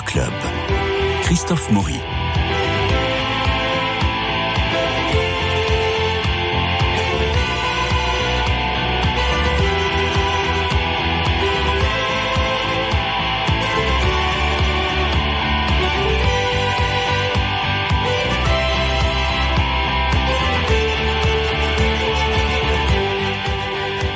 Club. Christophe Maury.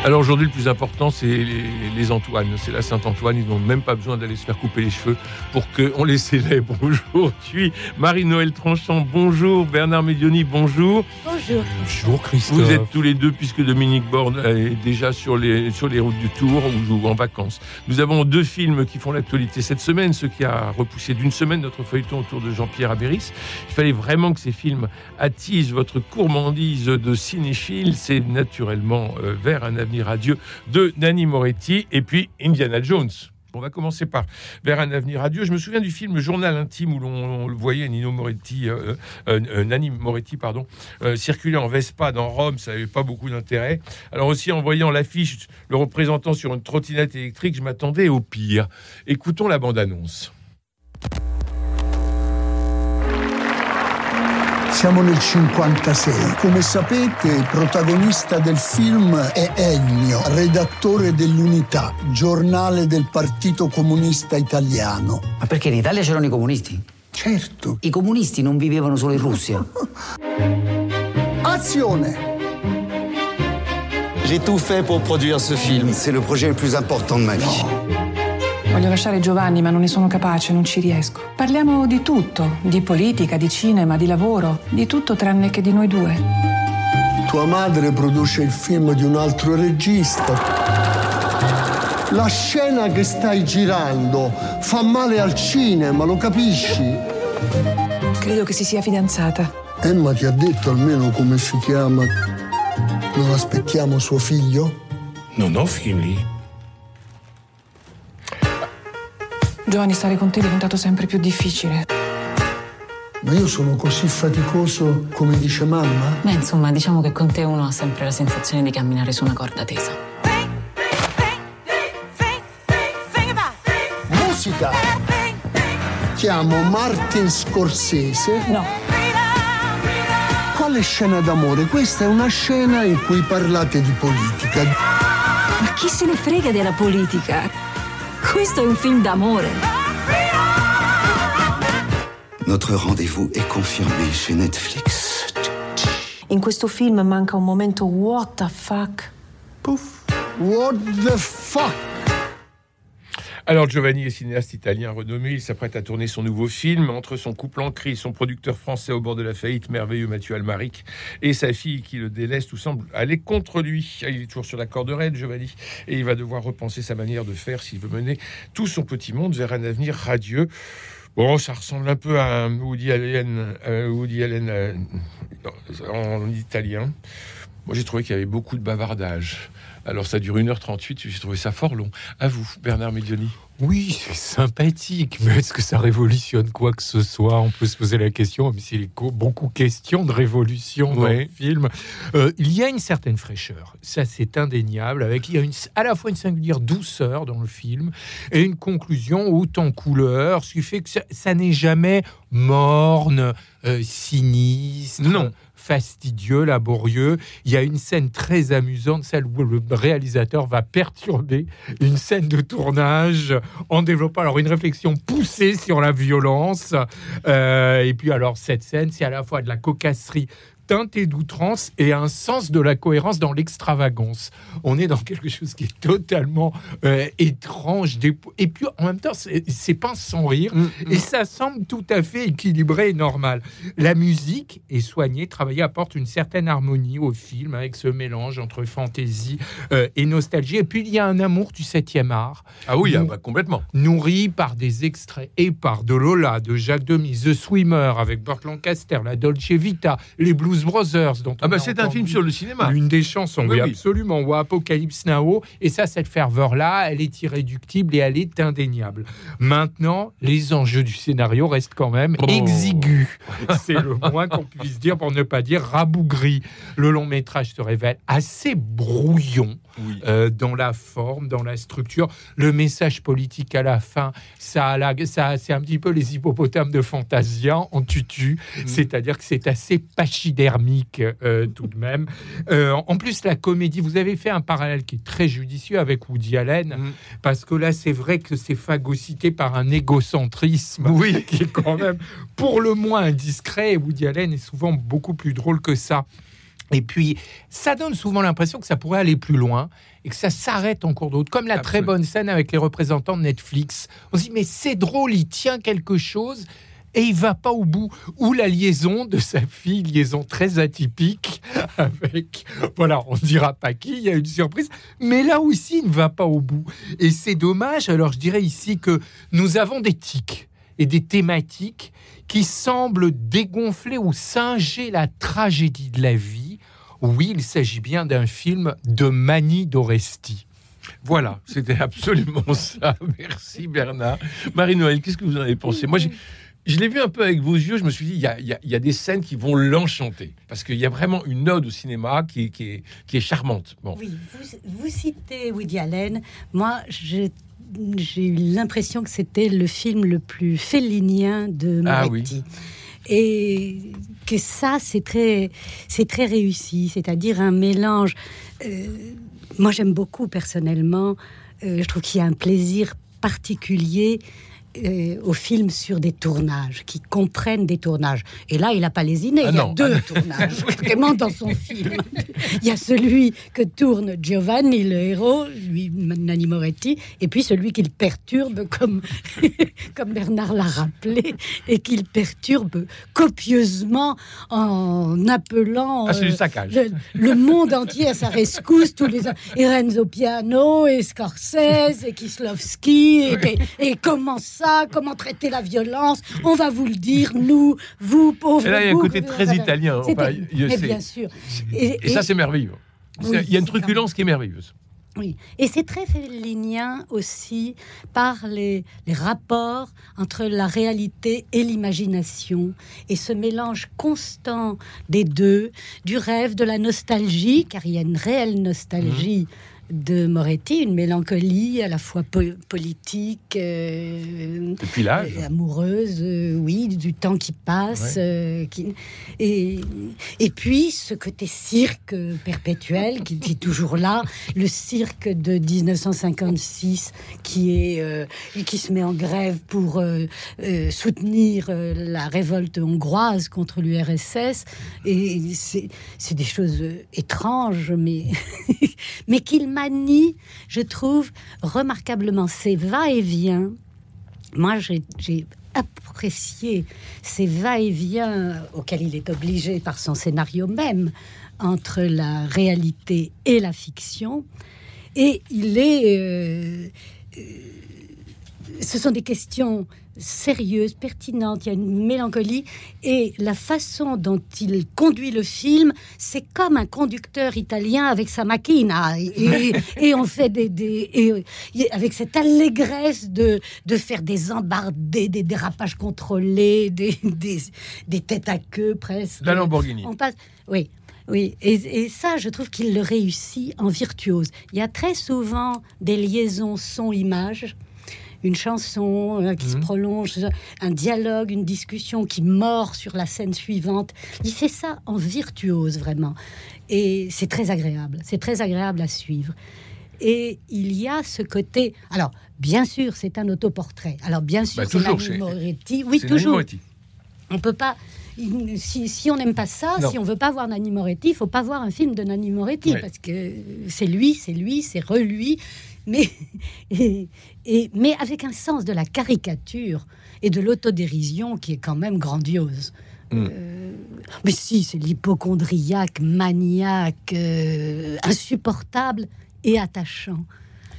Alors aujourd'hui, le plus important, c'est les, les Antoine. C'est la Saint-Antoine. Ils n'ont même pas besoin d'aller se faire couper les cheveux pour qu'on les célèbre aujourd'hui. Marie-Noël Tranchant, bonjour. Bernard bonjour. Bonjour. Bonjour Christophe. Vous êtes tous les deux, puisque Dominique Borne est déjà sur les, sur les routes du Tour ou en vacances. Nous avons deux films qui font l'actualité cette semaine, ce qui a repoussé d'une semaine notre feuilleton autour de Jean-Pierre Abéris. Il fallait vraiment que ces films attisent votre gourmandise de cinéphile. C'est naturellement euh, vers un avenir radieux de Nanni Moretti et puis Indiana Jones. On va commencer par Vers un avenir radieux. Je me souviens du film Journal intime où l'on voyait Nino Moretti, euh, euh, Nanni Moretti, pardon, euh, circuler en Vespa dans Rome. Ça n'avait pas beaucoup d'intérêt. Alors aussi en voyant l'affiche, le représentant sur une trottinette électrique, je m'attendais au pire. Écoutons la bande-annonce. Siamo nel 56. Come sapete, protagonista del film è Ennio, redattore dell'Unità, giornale del Partito Comunista Italiano. Ma perché in Italia c'erano i comunisti? Certo. I comunisti non vivevano solo in Russia. Azione! J'ai tout fait pour produire ce film. C'est le projet le plus important de ma vie. Voglio lasciare Giovanni, ma non ne sono capace, non ci riesco. Parliamo di tutto, di politica, di cinema, di lavoro, di tutto tranne che di noi due. Tua madre produce il film di un altro regista. La scena che stai girando fa male al cinema, lo capisci? Credo che si sia fidanzata. Emma ti ha detto almeno come si chiama? Non aspettiamo suo figlio? Non ho figli. Giovanni, stare con te è diventato sempre più difficile. Ma io sono così faticoso come dice mamma? Beh, insomma, diciamo che con te uno ha sempre la sensazione di camminare su una corda tesa. Musica! Chiamo Martin Scorsese. No, Quale scena d'amore? Questa è una scena in cui parlate di politica. Ma chi se ne frega della politica? Questo è un film d'amore. Notre rendez-vous est confirmé chez Netflix. in questo film manca un momento what the fuck. Pouf! What the fuck? Alors Giovanni est cinéaste italien renommé, il s'apprête à tourner son nouveau film. Entre son couple en crise, son producteur français au bord de la faillite, merveilleux Mathieu Almaric, et sa fille qui le délaisse, tout semble aller contre lui. Il est toujours sur la corde raide, Giovanni, et il va devoir repenser sa manière de faire s'il veut mener tout son petit monde vers un avenir radieux. Bon, ça ressemble un peu à Woody Allen, Woody Allen euh, en italien. Moi, j'ai trouvé qu'il y avait beaucoup de bavardage. Alors, ça dure 1h38, j'ai trouvé ça fort long. À vous, Bernard Medioni. Oui, c'est sympathique, mais est-ce que ça révolutionne quoi que ce soit? On peut se poser la question, même s'il est beaucoup question de révolution dans Ouais. le film. Euh, il y a une certaine fraîcheur, ça c'est indéniable, avec il y a une, à la fois une singulière douceur dans le film et une conclusion haute en couleur, ce qui fait que ça, ça n'est jamais morne, euh, sinistre. Non. Fastidieux, laborieux. Il y a une scène très amusante, celle où le réalisateur va perturber une scène de tournage en développant alors une réflexion poussée sur la violence. Euh, et puis alors cette scène, c'est à la fois de la cocasserie teintée d'outrance et un sens de la cohérence dans l'extravagance. On est dans quelque chose qui est totalement euh, étrange. Et puis en même temps, c'est pas sans rire. Et ça semble tout à fait équilibré et normal. La musique est soignée, travaillée, apporte une certaine harmonie au film avec ce mélange entre fantaisie euh, et nostalgie. Et puis il y a un amour du 7e art, Ah oui, ah bah, complètement. nourri par des extraits et par de Lola, de Jacques Demy, The Swimmer avec Burt Lancaster, la Dolce Vita, les blues Blues Brothers, dont Ah bah a c'est un film sur le cinéma. L'une des chansons, oui, Oui, oui. absolument, ou Apocalypse Now. Et ça, cette ferveur-là, elle est irréductible et elle est indéniable. Maintenant, les enjeux du scénario restent quand même Oh. exigus. C'est le moins qu'on puisse dire pour ne pas dire rabougri. Le long métrage se révèle assez brouillon Oui. euh, dans la forme, dans la structure. Le message politique à la fin, ça, a la- ça c'est un petit peu les hippopotames de Fantasia en tutu, c'est-à-dire que c'est assez pachydermique euh, tout de même. Euh, en plus, la comédie, vous avez fait un parallèle qui est très judicieux avec Woody Allen, Mhm. parce que là, c'est vrai que c'est phagocyté par un égocentrisme Oui. qui est quand même pour le moins indiscret. Et Woody Allen est souvent beaucoup plus drôle que ça. Et puis, ça donne souvent l'impression que ça pourrait aller plus loin et que ça s'arrête en cours de route, comme la très bonne scène avec les représentants de Netflix. On se dit, mais c'est drôle, il tient quelque chose et il va pas au bout. Ou la liaison de sa fille, liaison très atypique avec, voilà, on dira pas qui, il y a une surprise, mais là aussi, il ne va pas au bout. Et c'est dommage. Alors, je dirais ici que nous avons des tics et des thématiques qui semblent dégonfler ou singer la tragédie de la vie. Oui, il s'agit bien d'un film de Mani d'Oresti. Voilà, c'était absolument ça. Merci Bernard. Marie-Noël, qu'est-ce que vous en avez pensé? Moi, je l'ai vu un peu avec vos yeux. Je me suis dit, il y a, il y a- il y a des scènes qui vont l'enchanter. Parce qu'il y a vraiment une ode au cinéma qui est, qui est, qui est charmante. Bon. Oui, vous, vous citez Woody Allen. Moi, j'ai eu l'impression que c'était le film le plus félinien de Ah Moretti. Et que ça, c'est très, c'est très réussi. C'est-à-dire un mélange. euh, moi, j'aime beaucoup personnellement. euh, je trouve qu'il y a un plaisir particulier euh, au film sur des tournages, qui comprennent des tournages. Et là, il n'a pas lésiné. Ah il y a deux tournages vraiment dans son film. Il y a celui que tourne Giovanni, le héros, lui, Nanni Moretti, et puis celui qu'il perturbe, comme, comme Bernard l'a rappelé, et qu'il perturbe copieusement en appelant Ah, euh, le, le monde entier à sa rescousse, tous les et Renzo Piano, et Scorsese, et Kislovski, et, et comment ça, comment traiter la violence, on va vous le dire, nous, vous, pauvres. Et là, il y a un côté très italien. Enfin, je mais sais. bien sûr. Et, Et- ça, c'est merveilleux. Oui, il y a une truculence qui est merveilleuse. Oui, et c'est très félinien aussi par les, les rapports entre la réalité et l'imagination, et ce mélange constant des deux, du rêve, de la nostalgie, car il y a une réelle nostalgie. De Moretti, une mélancolie à la fois po- politique, euh, l'âge. euh, amoureuse, euh, oui, du temps qui passe, euh, qui, et, et puis ce côté cirque perpétuel qui est toujours là, le cirque de 1956 qui est qui se met en grève pour soutenir la révolte hongroise contre l'URSS, et c'est des choses étranges, mais mais qu'il manie, je trouve remarquablement ces va-et-vient. Moi, j'ai apprécié ces va-et-vient auxquels il est obligé par son scénario même entre la réalité et la fiction. Et il est... euh, euh, ce sont des questions sérieuses, pertinentes, il y a une mélancolie, et la façon dont il conduit le film, c'est comme un conducteur italien avec sa macchina, et, on fait des... des- et- et avec cette allégresse de, de faire des embardés, des dérapages contrôlés, des, des, des têtes à queue presque. La Lamborghini. On passe, oui, oui, et, et ça, je trouve qu'il le réussit en virtuose. Il y a très souvent des liaisons son-image, une chanson euh, qui se prolonge, un dialogue, une discussion qui mord sur la scène suivante. Il fait ça en virtuose vraiment, et c'est très agréable. C'est très agréable à suivre. Et il y a ce côté. Alors, bien sûr, c'est un autoportrait. Alors, bien sûr, Bah, c'est toujours, c'est- Moretti. Oui, toujours. Moretti. On peut pas. Si, si on n'aime pas ça, Non. si on veut pas voir Nanni Moretti, il faut pas voir un film de Nanni Moretti Ouais. parce que c'est lui, c'est lui, c'est re-lui, mais et, et- mais avec un sens de la caricature et de l'autodérision qui est quand même grandiose. Mm. Euh, mais si, c'est l'hypochondriaque, maniaque, euh, insupportable et attachant.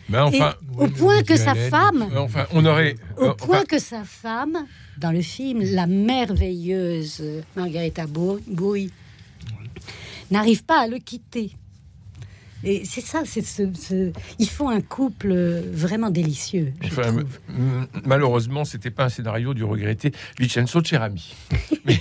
Mais enfin, Et au point que sa femme, enfin, on aurait. au euh, point enfin, que sa femme, dans le film, la merveilleuse Margarita Bou- Bouy, n'arrive pas à le quitter. Et c'est ça, c'est ce, ce- ils font un couple euh, vraiment délicieux. Enfin, malheureusement, c'était pas un scénario du regretté Vincenzo Cerami. Mais-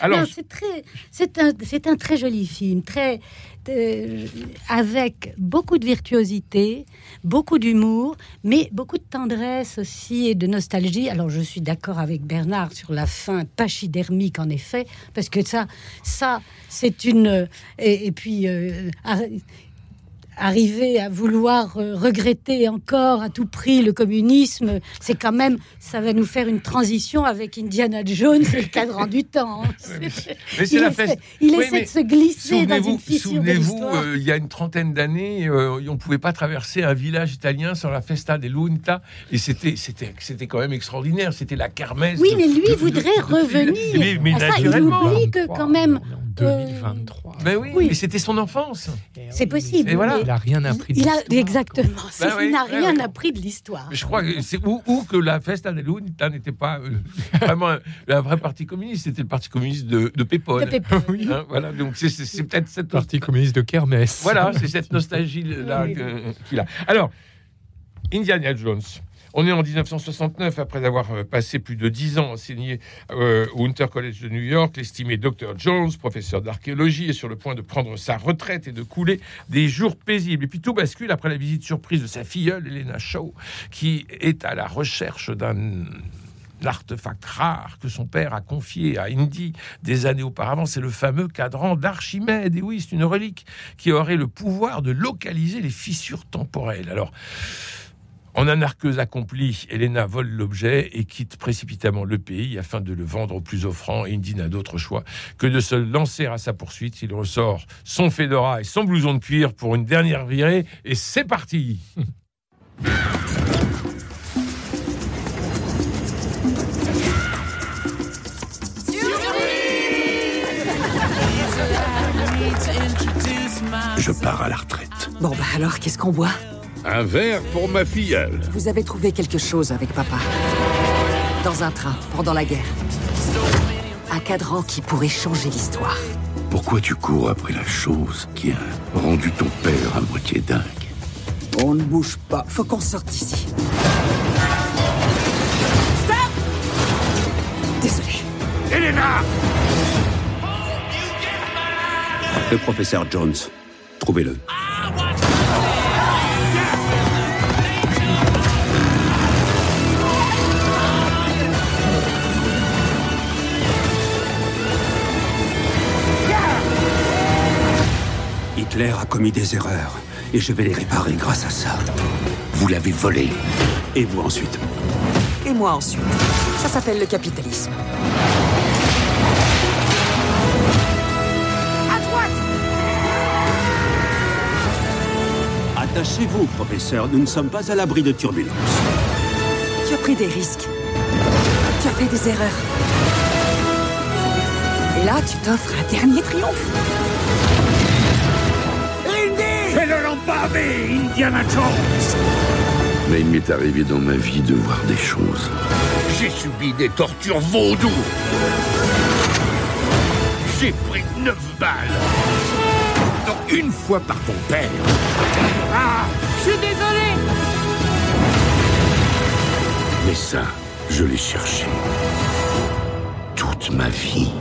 alors, c'est très, c'est un, c'est un très joli film, très euh, avec beaucoup de virtuosité, beaucoup d'humour, mais beaucoup de tendresse aussi et de nostalgie. Alors, je suis d'accord avec Bernard sur la fin pachydermique, en effet, parce que ça, ça, c'est une. Et, et puis. euh, Arriver à vouloir euh, regretter encore à tout prix le communisme, c'est quand même, ça va nous faire une transition avec Indiana Jones et le cadran du temps. mais c'est la essaie, fête. il Oui, essaie de se glisser dans une fissure de souvenez-vous euh, il y a une trentaine d'années, euh, on ne pouvait pas traverser un village italien sans la Festa dell'Unta, et c'était, c'était, quand même extraordinaire. C'était la kermesse. oui, de- mais lui de- voudrait de- de- revenir. Mais, mais ça, il oublie que quand même, 2023. Ben oui, Oui. mais c'était son enfance. c'est possible. Et voilà. mais Il a rien appris. de il a l'histoire. exactement. Bah oui, il n'a rien appris de l'histoire. Je crois que c'est ou, ou que la Festa dell'Unta n'était pas euh, vraiment un, un vrai parti communiste, c'était le parti communiste de, de. De. Hein, voilà, donc c'est, peut-être cette Parti communiste de Kermesse. Voilà, c'est cette nostalgie-là Oui. que- qu'il a. Alors, Indiana Jones. On est en 1969, après avoir euh, passé plus de dix ans enseigné euh, au Hunter College de New York. L'estimé Dr. Jones, professeur d'archéologie, est sur le point de prendre sa retraite et de couler des jours paisibles. Et puis tout bascule après la visite surprise de sa filleule, Elena Shaw, qui est à la recherche d'un l'artefact rare que son père a confié à Indy des années auparavant, c'est le fameux cadran d'Archimède. Et oui, c'est une relique qui aurait le pouvoir de localiser les fissures temporelles. Alors, en anarqueuse accomplie, Elena vole l'objet et quitte précipitamment le pays afin de le vendre au plus offrant. Et Indy n'a d'autre choix que de se lancer à sa poursuite. Il ressort son fedora et son blouson de cuir pour une dernière virée. Et c'est parti Je pars à la retraite. Bon, bah alors, qu'est-ce qu'on boit? Un verre pour ma filleule. Vous avez trouvé quelque chose avec papa. Dans un train, pendant la guerre. Un cadran qui pourrait changer l'histoire. Pourquoi tu cours après la chose qui a rendu ton père à moitié dingue On ne bouge pas. Faut qu'on sorte d'ici. Stop Désolé. Elena Le professeur Jones. Trouvez-le. Hitler a commis des erreurs et je vais les réparer grâce à ça. Vous l'avez volé. Et vous ensuite Et moi ensuite. Ça s'appelle le capitalisme. À droite Attachez-vous, professeur. Nous ne sommes pas à l'abri de turbulences. Tu as pris des risques. Tu as fait des erreurs. Et là, tu t'offres un dernier triomphe. L'empaver, Indiana Jones Mais il m'est arrivé dans ma vie de voir des choses. J'ai subi des tortures vaudou J'ai pris neuf balles Donc une fois par ton père Ah Je suis désolé Mais ça, je l'ai cherché. Toute ma vie.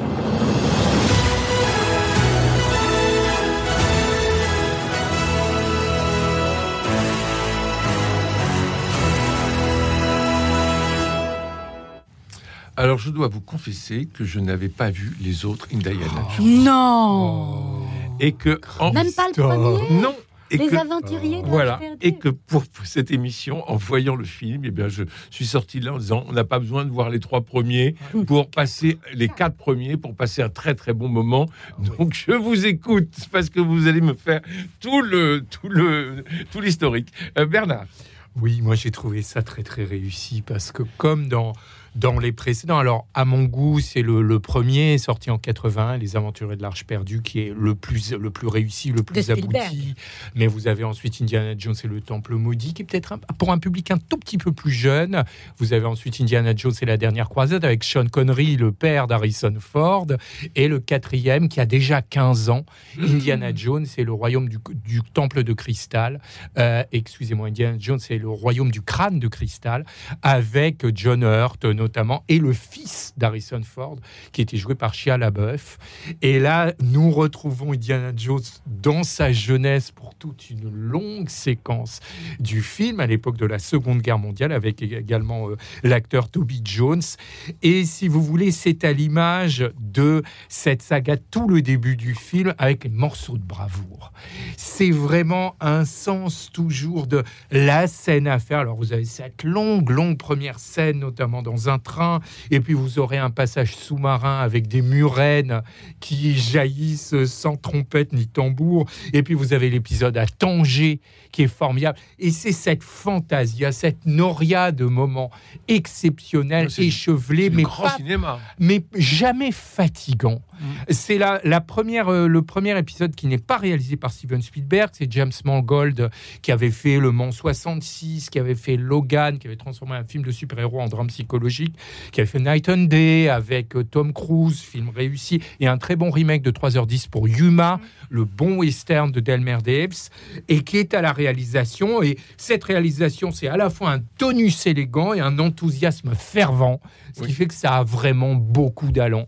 Alors, je dois vous confesser que je n'avais pas vu les autres Indiana Jones. Non Et que, en- Même pas le premier non, et Les que- aventuriers de Voilà, et que pour cette émission, en voyant le film, eh bien, je suis sorti de là en disant on n'a pas besoin de voir les trois premiers pour passer les quatre premiers pour passer un très très bon moment. Donc je vous écoute parce que vous allez me faire tout le tout le tout l'historique. Euh, Bernard. Oui, moi j'ai trouvé ça très très réussi parce que comme dans dans les précédents. Alors, à mon goût, c'est le, premier sorti en 80, Les Aventuriers de l'Arche perdue, qui est le plus, le plus réussi, le plus abouti. Mais vous avez ensuite Indiana Jones et le Temple maudit, qui est peut-être pour un public un tout petit peu plus jeune. Vous avez ensuite Indiana Jones et la dernière croisade avec Sean Connery, le père d'Harrison Ford, et le quatrième qui a déjà 15 ans, Indiana Jones et le royaume du, Temple de cristal. Euh, excusez-moi, Indiana Jones et le royaume du crâne de cristal, avec John Hurt notamment, et le fils d'Harrison Ford, qui était joué par Shia LaBeouf. Et là, nous retrouvons Indiana Jones dans sa jeunesse pour toute une longue séquence du film à l'époque de la Seconde Guerre mondiale, avec également euh, l'acteur Toby Jones. Et si vous voulez, c'est à l'image de cette saga, tout le début du film, avec les morceaux de bravoure. C'est vraiment un sens toujours de la scène à faire. Alors vous avez cette longue, longue première scène, notamment dans un train, et puis vous aurez un passage sous-marin avec des murènes qui jaillissent sans trompette ni tambour, et puis vous avez l'épisode à Tanger qui est formidable, et c'est cette fantasia, cette noria de moments exceptionnels, échevelés, mais, mais jamais fatigants. Mm. C'est la, la première, euh, le premier épisode qui n'est pas réalisé par Steven Spielberg, c'est James Mangold qui avait fait Le Mans 66, qui avait fait Logan, qui avait transformé un film de super-héros en drame psychologique, qui avait fait Night and Day avec euh, Tom Cruise, film réussi, et un très bon remake de 3h10 pour Yuma, le bon western de Delmer Debs, et qui est à la réalisation. Et cette réalisation, c'est à la fois un tonus élégant et un enthousiasme fervent, ce qui fait que ça a vraiment beaucoup d'allant.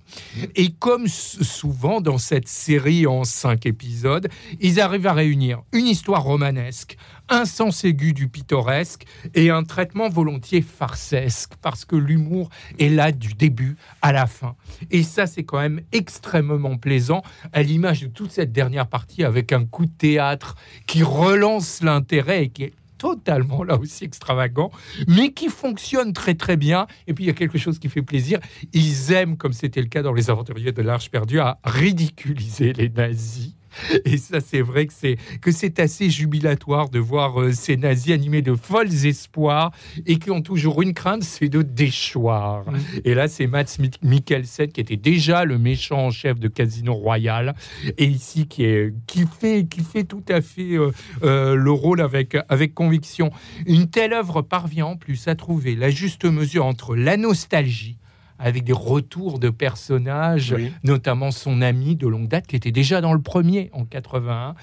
Et comme souvent dans cette série en cinq épisodes, ils arrivent à réunir une histoire romanesque, un sens aigu du pittoresque et un traitement volontiers farcesque, parce que l'humour est là du début à la fin. Et ça, c'est quand même extrêmement plaisant, à l'image de toute cette dernière partie, avec un coup de théâtre qui relance l'intérêt et qui est totalement là aussi extravagant, mais qui fonctionne très très bien. Et puis il y a quelque chose qui fait plaisir. Ils aiment, comme c'était le cas dans Les Aventuriers de l'Arche perdue, à ridiculiser les nazis. Et ça, c'est vrai que c'est que c'est assez jubilatoire de voir euh, ces nazis animés de folles espoirs et qui ont toujours une crainte, c'est de déchoir. Mm. Et là, c'est Mats Mikkelsen qui était déjà le méchant en chef de Casino Royal et ici qui est qui fait qui fait tout à fait euh, euh, le rôle avec avec conviction. Une telle œuvre parvient en plus à trouver la juste mesure entre la nostalgie avec des retours de personnages, notamment son ami de longue date qui était déjà dans le premier en 81,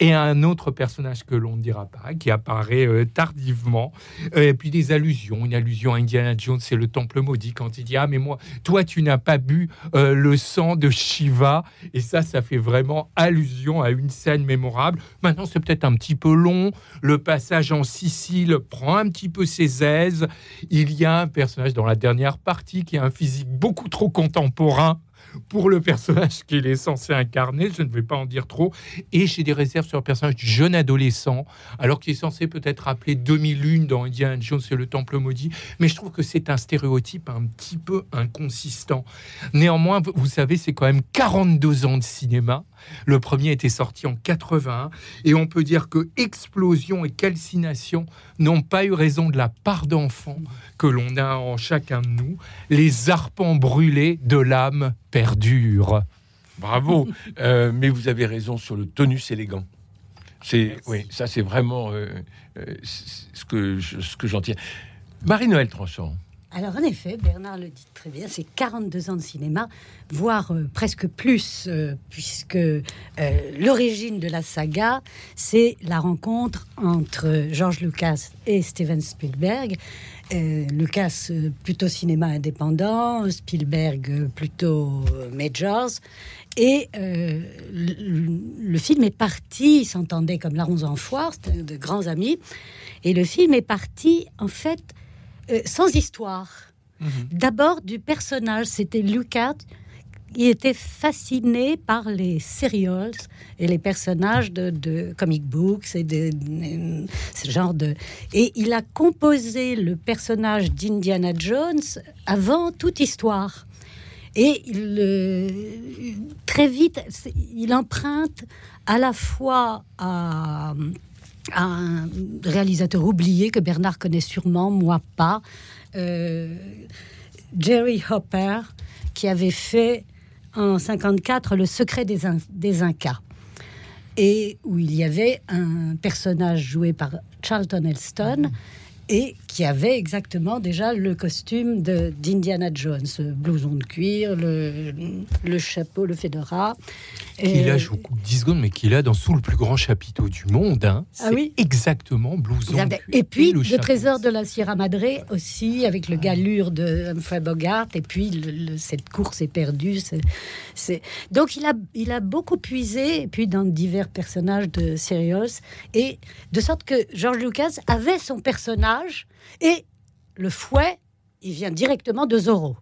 et un autre personnage que l'on ne dira pas, qui apparaît euh, tardivement, euh, et puis des allusions, une allusion à Indiana Jones, c'est le temple maudit quand il dit ah mais moi, toi tu n'as pas bu euh, le sang de Shiva, et ça, ça fait vraiment allusion à une scène mémorable. Maintenant, c'est peut-être un petit peu long, le passage en Sicile prend un petit peu ses aises. Il y a un personnage dans la dernière partie qui a un fils beaucoup trop contemporain pour le personnage qu'il est censé incarner. Je ne vais pas en dire trop. Et j'ai des réserves sur le personnage du jeune adolescent, alors qu'il est censé peut-être rappeler 2001 dans Indiana Jones et le Temple maudit. Mais je trouve que c'est un stéréotype un petit peu inconsistant. Néanmoins, vous savez, c'est quand même 42 ans de cinéma. Le premier était sorti en 81 et on peut dire que explosion et calcination n'ont pas eu raison de la part d'enfant que l'on a en chacun de nous. Les arpents brûlés de l'âme perdurent. Bravo, euh, mais vous avez raison sur le tonus élégant. C'est oui, ça c'est vraiment euh, euh, ce que ce que j'en tiens. Marie-Noël Tranchant. Alors en effet, Bernard le dit très bien, c'est 42 ans de cinéma, voire euh, presque plus, euh, puisque euh, l'origine de la saga, c'est la rencontre entre George Lucas et Steven Spielberg. Lucas plutôt cinéma indépendant, Spielberg plutôt majors. Et le, film est parti, ils s'entendaient comme larrons en foire, de grands amis. Et le film est parti, en fait, euh, sans histoire. Mhm. D'abord du personnage, c'était Lucas. Il était fasciné par les serials et les personnages de, comic books et de, ce genre de. Et il a composé le personnage d'Indiana Jones avant toute histoire. Et très vite, il emprunte à la fois à un réalisateur oublié que Bernard connaît sûrement, moi pas. Euh, Jerry Hopper qui avait fait en 54 Le secret des, des Incas et où il y avait un personnage joué par Charlton Heston et qui avait exactement déjà le costume d'Indiana Jones, le blouson de cuir, le, le chapeau, le fedora. Qu'il a, je vous coupe 10 secondes, mais qu'il a dans Sous le plus grand chapiteau du monde. Hein. Ah oui exactement blouson. de cuir et puis, le, trésor de la Sierra Madre aussi, avec le galure de Humphrey Bogart, et puis cette course est perdue. c'est Donc, il a, il a beaucoup puisé, et puis dans divers personnages de Sirius, et de sorte que George Lucas avait son personnage et le fouet, il vient directement de Zorro.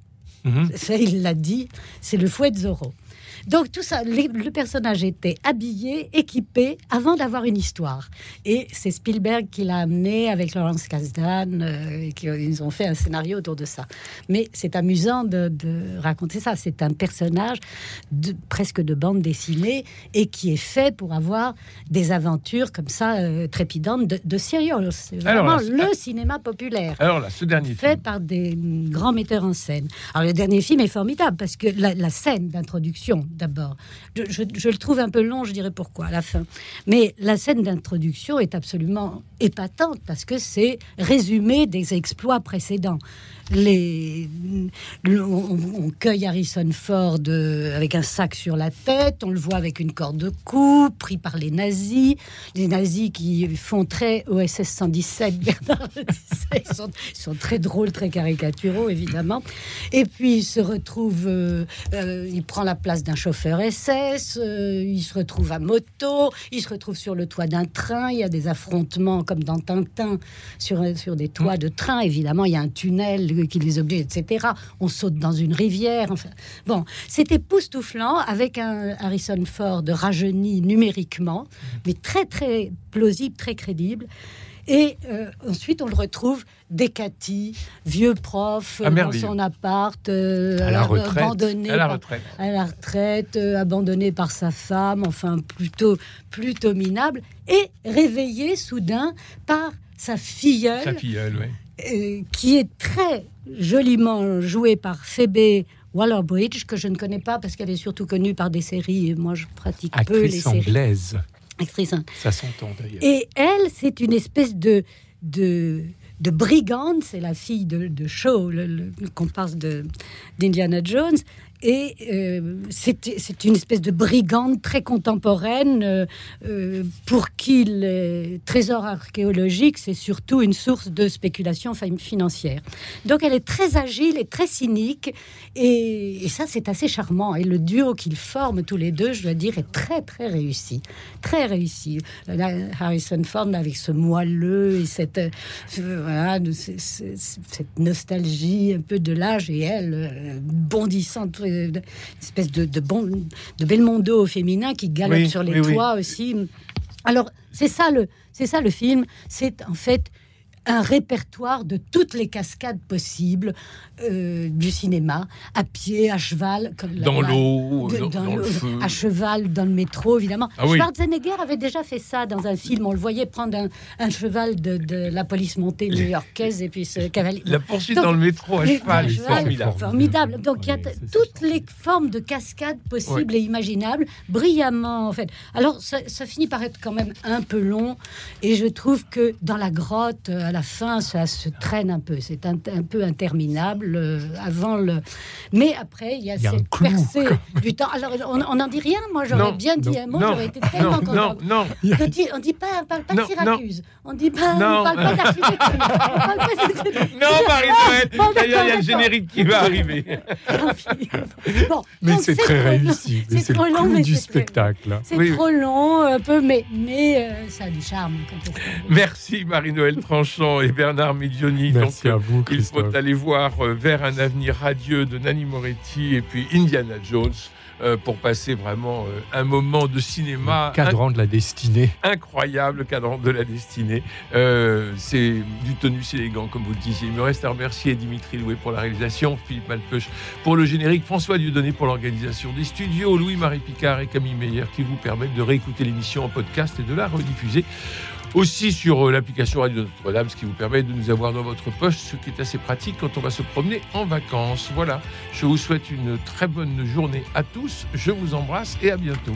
Mhm. Ça, il l'a dit, c'est le fouet de Zorro. Donc tout ça, le personnage était habillé, équipé avant d'avoir une histoire. Et c'est Spielberg qui l'a amené avec Laurence Kasdan, euh, et qui, ils ont fait un scénario autour de ça. Mais c'est amusant de, raconter ça. C'est un personnage de, presque de bande dessinée et qui est fait pour avoir des aventures comme ça euh, trépidantes de, de Sirius. C'est vraiment le cinéma populaire. Alors là, ce dernier fait par des grands metteurs en scène. Alors le dernier film est formidable parce que la scène d'introduction d'abord. Je, le trouve un peu long, je dirais pourquoi à la fin. Mais la scène d'introduction est absolument épatante parce que c'est résumé des exploits précédents on, cueille Harrison Ford euh, avec un sac sur la tête, on le voit avec une corde de cou, pris par les nazis, les nazis qui font très OSS 117, Bernard ils sont, sont, très drôles, très caricaturaux évidemment. Et puis il se retrouve, euh, euh, il prend la place d'un chauffeur SS, il se retrouve à moto, il se retrouve sur le toit d'un train, il y a des affrontements comme dans Tintin sur, sur des toits de train, évidemment il y a un tunnel qui les oblige, etc. On saute dans une rivière. Enfin, bon, c'était époustouflant avec un Harrison Ford rajeuni numériquement, mais très très plausible, très crédible. Et euh, ensuite, on le retrouve décati, vieux prof, ah, dans son appart, euh, abandonné à la retraite, à la retraite euh, abandonné par sa femme, enfin plutôt plutôt minable, et réveillé soudain par sa filleule, sa filleule oui. Euh, qui est très joliment jouée par Phoebe Waller-Bridge, que je ne connais pas parce qu'elle est surtout connue par des séries et moi je pratique peu les séries. anglaise. Actrice Ça s'entend d'ailleurs. Et elle, c'est une espèce de, de, de brigande, c'est la fille de, de Shaw, le, le comparse d'Indiana Jones, et euh, c'est une espèce de brigande très contemporaine euh, euh, pour qui les trésors archéologiques, c'est surtout une source de spéculation financière. Donc elle est très agile et très cynique, et, ça c'est assez charmant. Et le duo qu'ils forment tous les deux, je dois dire, est très très réussi. Très réussi. Harrison Ford avec ce moelleux et cette, voilà, cette nostalgie un peu de l'âge, et elle bondissante une espèce de, de, bon, de Belmondo féminin qui galope sur les toits aussi. Alors, c'est ça le, ça le film. C'est en fait un répertoire de toutes les cascades possibles euh, du cinéma, à pied, à cheval, comme dans l'eau, dans, le feu. à cheval, dans le métro, évidemment. Ah Schwarzenegger avait déjà fait ça dans un film. On le voyait prendre un, cheval de, la police montée new-yorkaise et puis ce cavalier. La poursuite dans le métro à cheval, formidable. formidable. Donc il y a toutes les formes de cascades possibles et imaginables, brillamment en fait. Alors ça, ça, finit par être quand même un peu long et je trouve que dans la grotte, à la fin, ça se traîne un peu. C'est un, peu interminable euh, avant le. Mais après, il y a, cette percée du temps. Alors, on n'en dit rien. Moi, j'aurais bien dit un mot. J'aurais été tellement contente. Non, non. On on dit pas, on parle pas de Syracuse. On dit pas, on parle pas d'architecture. non, Marie-Noël. D'ailleurs, il y a le générique qui va arriver. bon, mais c'est très réussi. C'est trop long, mais du spectacle. C'est trop long, un peu, mais, mais euh, ça a du charme. Merci, Marie-Noël Tranchant et Bernard Midioni. Merci Donc, à vous, il faut aller voir euh, Vers un avenir radieux de Nanni Moretti et puis Indiana Jones. Euh, pour passer vraiment euh, un moment de cinéma. Le cadran de la destinée. Incroyable cadran de la destinée. c'est du tonus élégant, comme vous le disiez. Il me reste à remercier Dimitri Loué pour la réalisation, Philippe Malpeuch pour le générique, François Dieudonné pour l'organisation des studios, Louis-Marie Picard et Camille Meyer qui vous permettent de réécouter l'émission en podcast et de la rediffuser Aussi sur euh, l'application Radio Notre-Dame, ce qui vous permet de nous avoir dans votre poche, ce qui est assez pratique quand on va se promener en vacances. Voilà, je vous souhaite une très bonne journée à tous, je vous embrasse et à bientôt.